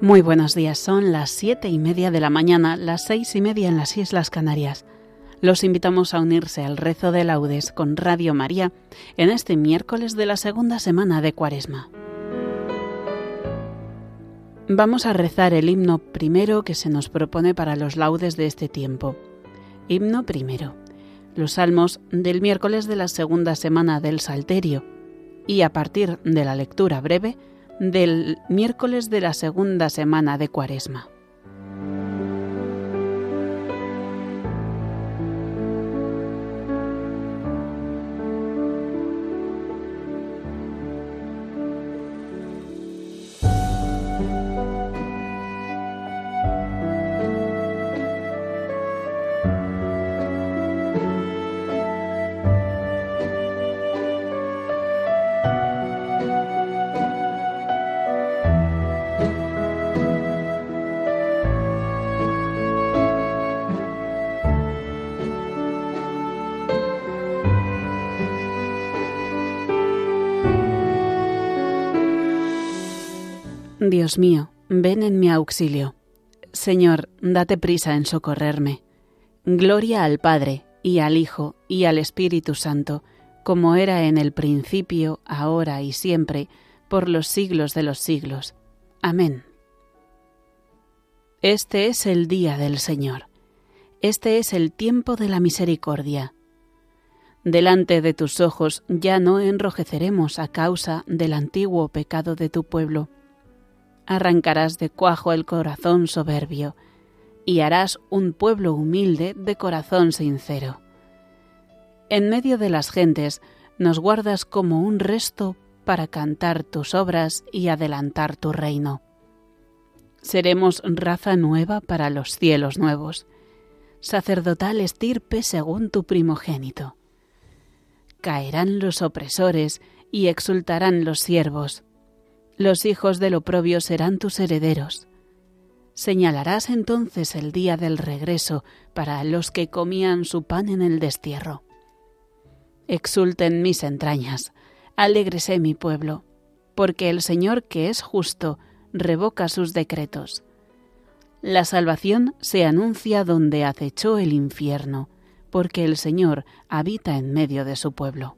Muy buenos días, son las siete y media de la mañana, las seis y media en las Islas Canarias. Los invitamos a unirse al rezo de laudes con Radio María en este miércoles de la segunda semana de Cuaresma. Vamos a rezar el himno primero que se nos propone para los laudes de este tiempo. Himno primero. Los salmos del miércoles de la segunda semana del Salterio. Y a partir de la lectura breve, del miércoles de la segunda semana de Cuaresma. Dios mío, ven en mi auxilio. Señor, date prisa en socorrerme. Gloria al Padre, y al Hijo, y al Espíritu Santo, como era en el principio, ahora y siempre, por los siglos de los siglos. Amén. Este es el día del Señor. Este es el tiempo de la misericordia. Delante de tus ojos ya no enrojeceremos a causa del antiguo pecado de tu pueblo arrancarás de cuajo el corazón soberbio, y harás un pueblo humilde de corazón sincero. En medio de las gentes nos guardas como un resto para cantar tus obras y adelantar tu reino. Seremos raza nueva para los cielos nuevos, sacerdotal estirpe según tu primogénito. Caerán los opresores y exultarán los siervos los hijos del oprobio serán tus herederos. Señalarás entonces el día del regreso para los que comían su pan en el destierro. Exulten mis entrañas, alégrese mi pueblo, porque el Señor que es justo revoca sus decretos. La salvación se anuncia donde acechó el infierno, porque el Señor habita en medio de su pueblo.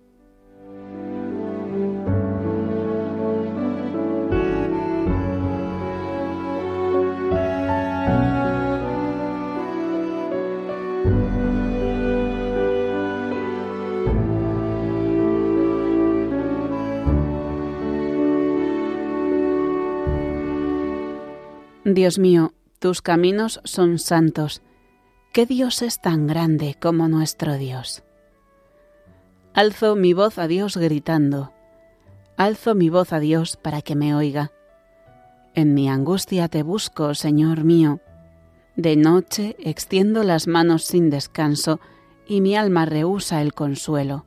Dios mío, tus caminos son santos. ¿Qué Dios es tan grande como nuestro Dios? Alzo mi voz a Dios gritando. Alzo mi voz a Dios para que me oiga. En mi angustia te busco, Señor mío. De noche extiendo las manos sin descanso y mi alma rehúsa el consuelo.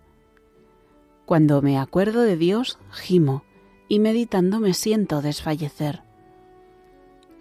Cuando me acuerdo de Dios, gimo y meditando me siento desfallecer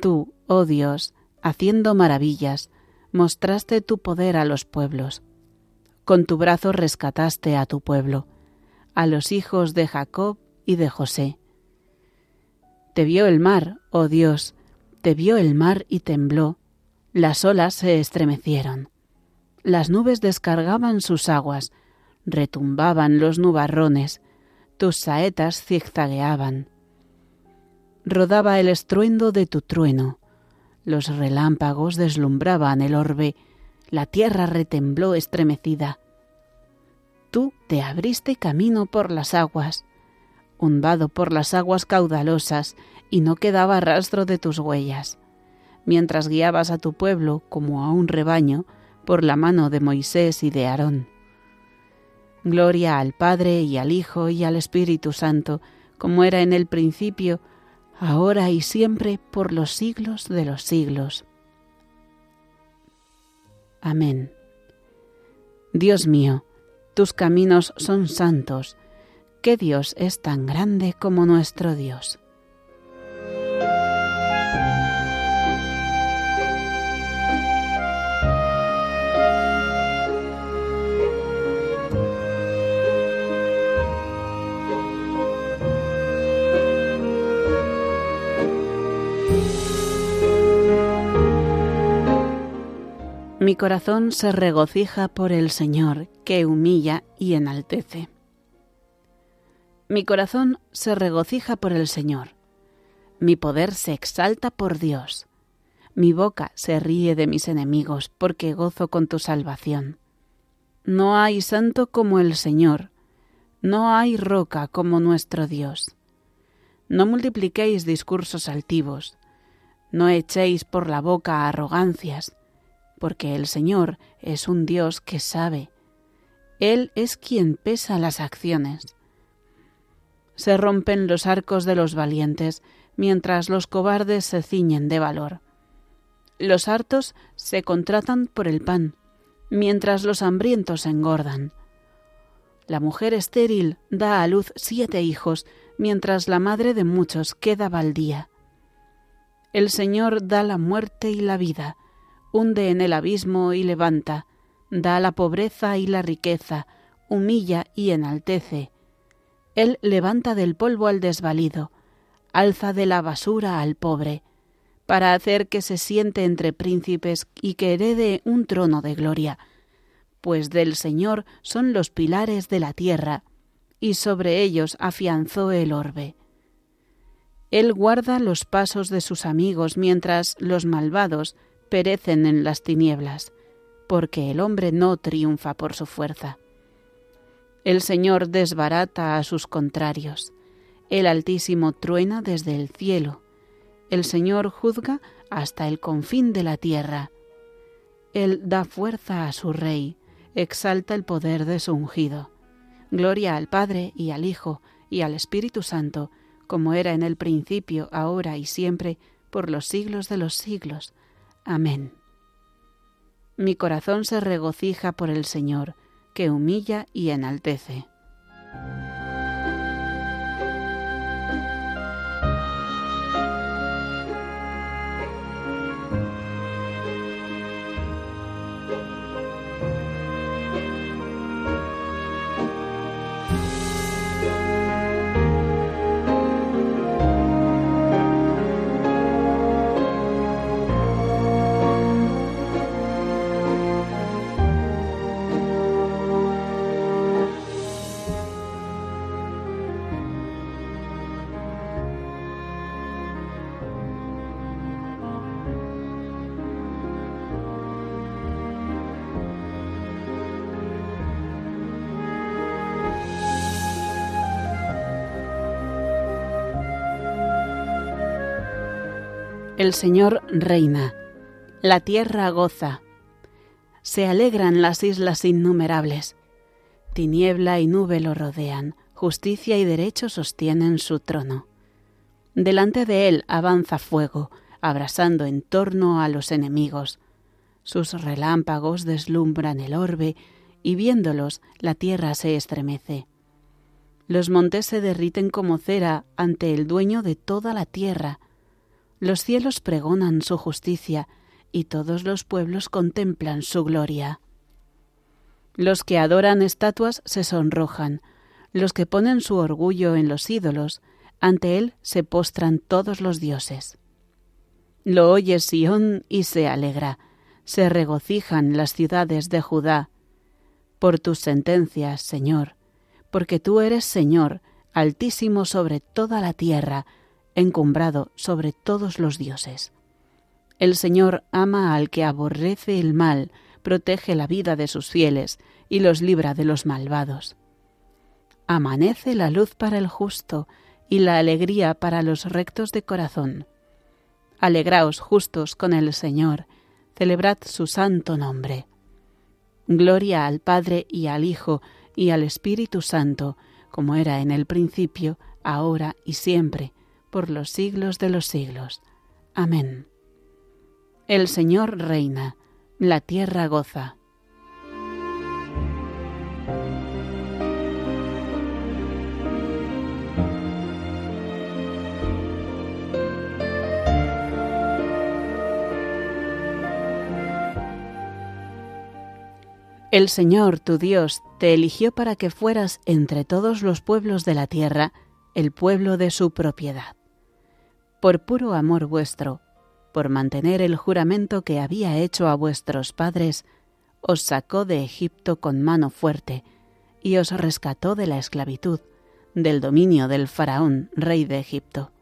Tú, oh Dios, haciendo maravillas, mostraste tu poder a los pueblos. Con tu brazo rescataste a tu pueblo, a los hijos de Jacob y de José. Te vio el mar, oh Dios, te vio el mar y tembló, las olas se estremecieron. Las nubes descargaban sus aguas, retumbaban los nubarrones, tus saetas zigzagueaban rodaba el estruendo de tu trueno, Los relámpagos deslumbraban el orbe, la tierra retembló estremecida. Tú te abriste camino por las aguas, hundado por las aguas caudalosas, y no quedaba rastro de tus huellas, mientras guiabas a tu pueblo como a un rebaño por la mano de Moisés y de Aarón. Gloria al Padre y al Hijo y al Espíritu Santo, como era en el principio, ahora y siempre, por los siglos de los siglos. Amén. Dios mío, tus caminos son santos. ¿Qué Dios es tan grande como nuestro Dios? Mi corazón se regocija por el Señor, que humilla y enaltece. Mi corazón se regocija por el Señor. Mi poder se exalta por Dios. Mi boca se ríe de mis enemigos, porque gozo con tu salvación. No hay santo como el Señor, no hay roca como nuestro Dios. No multipliquéis discursos altivos, no echéis por la boca arrogancias, porque el Señor es un Dios que sabe. Él es quien pesa las acciones. Se rompen los arcos de los valientes, mientras los cobardes se ciñen de valor. Los hartos se contratan por el pan, mientras los hambrientos engordan. La mujer estéril da a luz siete hijos, mientras la madre de muchos queda baldía. El Señor da la muerte y la vida, hunde en el abismo y levanta, da la pobreza y la riqueza, humilla y enaltece. Él levanta del polvo al desvalido, alza de la basura al pobre, para hacer que se siente entre príncipes y que herede un trono de gloria, pues del Señor son los pilares de la tierra, y sobre ellos afianzó el orbe. Él guarda los pasos de sus amigos mientras los malvados perecen en las tinieblas, porque el hombre no triunfa por su fuerza. El Señor desbarata a sus contrarios, el Altísimo truena desde el cielo, el Señor juzga hasta el confín de la tierra. Él da fuerza a su Rey, exalta el poder de su ungido. Gloria al Padre y al Hijo y al Espíritu Santo, como era en el principio, ahora y siempre, por los siglos de los siglos. Amén. Mi corazón se regocija por el Señor, que humilla y enaltece. El Señor reina, la tierra goza, se alegran las islas innumerables. Tiniebla y nube lo rodean, justicia y derecho sostienen su trono. Delante de él avanza fuego, abrasando en torno a los enemigos. Sus relámpagos deslumbran el orbe, y viéndolos la tierra se estremece. Los montes se derriten como cera ante el dueño de toda la tierra, los cielos pregonan su justicia y todos los pueblos contemplan su gloria. Los que adoran estatuas se sonrojan, los que ponen su orgullo en los ídolos, ante él se postran todos los dioses. Lo oye Sión y se alegra, se regocijan las ciudades de Judá. Por tus sentencias, Señor, porque tú eres Señor, altísimo sobre toda la tierra, encumbrado sobre todos los dioses. El Señor ama al que aborrece el mal, protege la vida de sus fieles y los libra de los malvados. Amanece la luz para el justo y la alegría para los rectos de corazón. Alegraos justos con el Señor, celebrad su santo nombre. Gloria al Padre y al Hijo y al Espíritu Santo, como era en el principio, ahora y siempre, por los siglos de los siglos. Amén. El Señor reina, la tierra goza. El Señor, tu Dios, te eligió para que fueras entre todos los pueblos de la tierra el pueblo de su propiedad. Por puro amor vuestro, por mantener el juramento que había hecho a vuestros padres, os sacó de Egipto con mano fuerte y os rescató de la esclavitud, del dominio del faraón, rey de Egipto.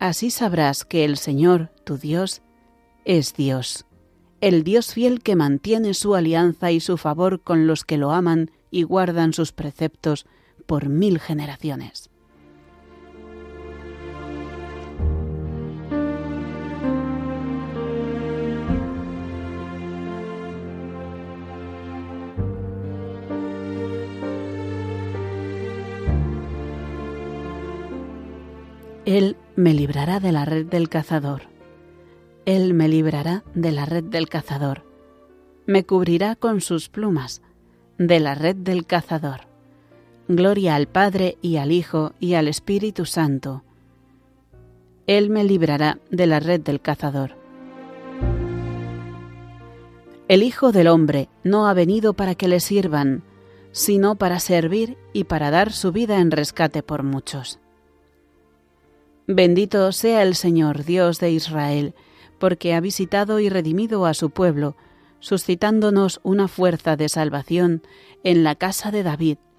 Así sabrás que el Señor, tu Dios, es Dios el Dios fiel que mantiene su alianza y su favor con los que lo aman y guardan sus preceptos por mil generaciones. Él me librará de la red del cazador él me librará de la red del cazador, me cubrirá con sus plumas, de la red del cazador. Gloria al Padre y al Hijo y al Espíritu Santo. Él me librará de la red del cazador. El Hijo del Hombre no ha venido para que le sirvan, sino para servir y para dar su vida en rescate por muchos. Bendito sea el Señor Dios de Israel, porque ha visitado y redimido a su pueblo, suscitándonos una fuerza de salvación en la casa de David,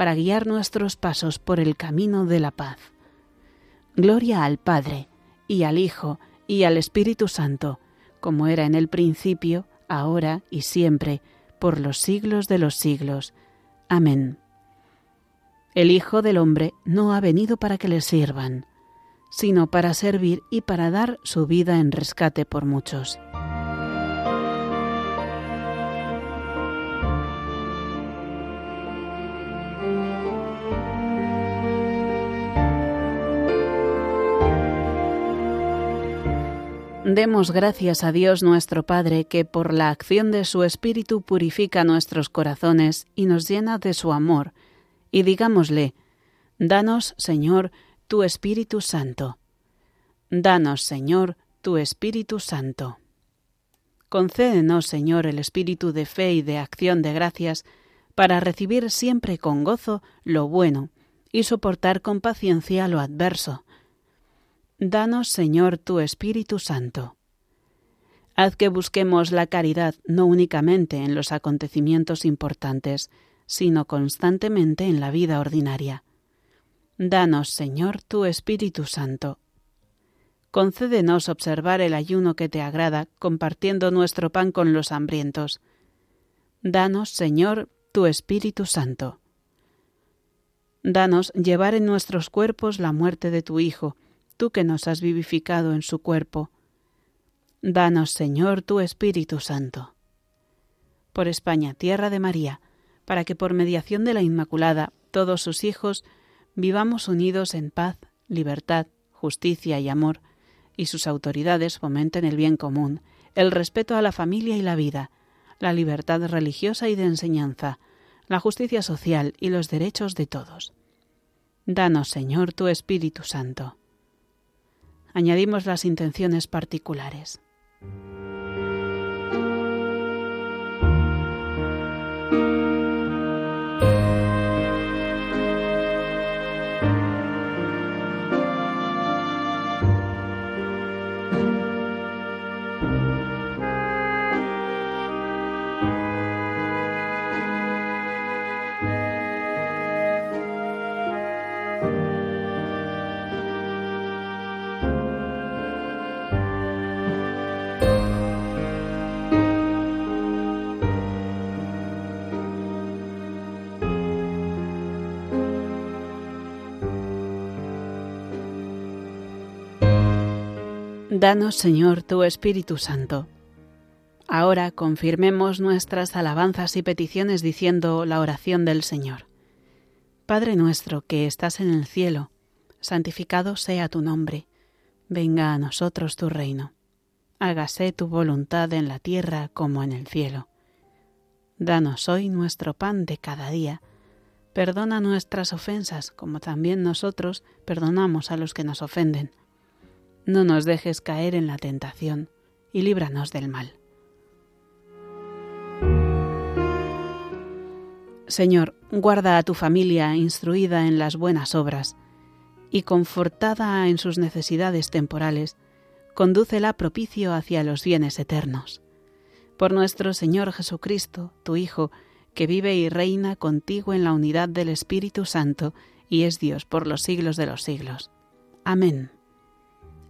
para guiar nuestros pasos por el camino de la paz. Gloria al Padre, y al Hijo, y al Espíritu Santo, como era en el principio, ahora y siempre, por los siglos de los siglos. Amén. El Hijo del Hombre no ha venido para que le sirvan, sino para servir y para dar su vida en rescate por muchos. Demos gracias a Dios nuestro Padre que por la acción de su Espíritu purifica nuestros corazones y nos llena de su amor, y digámosle, Danos, Señor, tu Espíritu Santo. Danos, Señor, tu Espíritu Santo. Concédenos, Señor, el espíritu de fe y de acción de gracias, para recibir siempre con gozo lo bueno y soportar con paciencia lo adverso. Danos, Señor, tu Espíritu Santo. Haz que busquemos la caridad no únicamente en los acontecimientos importantes, sino constantemente en la vida ordinaria. Danos, Señor, tu Espíritu Santo. Concédenos observar el ayuno que te agrada, compartiendo nuestro pan con los hambrientos. Danos, Señor, tu Espíritu Santo. Danos llevar en nuestros cuerpos la muerte de tu Hijo, tú que nos has vivificado en su cuerpo. Danos, Señor, tu Espíritu Santo. Por España, tierra de María, para que por mediación de la Inmaculada todos sus hijos vivamos unidos en paz, libertad, justicia y amor, y sus autoridades fomenten el bien común, el respeto a la familia y la vida, la libertad religiosa y de enseñanza, la justicia social y los derechos de todos. Danos, Señor, tu Espíritu Santo. Añadimos las intenciones particulares. Danos, Señor, tu Espíritu Santo. Ahora confirmemos nuestras alabanzas y peticiones diciendo la oración del Señor. Padre nuestro que estás en el cielo, santificado sea tu nombre, venga a nosotros tu reino, hágase tu voluntad en la tierra como en el cielo. Danos hoy nuestro pan de cada día, perdona nuestras ofensas como también nosotros perdonamos a los que nos ofenden no nos dejes caer en la tentación y líbranos del mal. Señor, guarda a tu familia instruida en las buenas obras y confortada en sus necesidades temporales, condúcela propicio hacia los bienes eternos. Por nuestro Señor Jesucristo, tu Hijo, que vive y reina contigo en la unidad del Espíritu Santo y es Dios por los siglos de los siglos. Amén.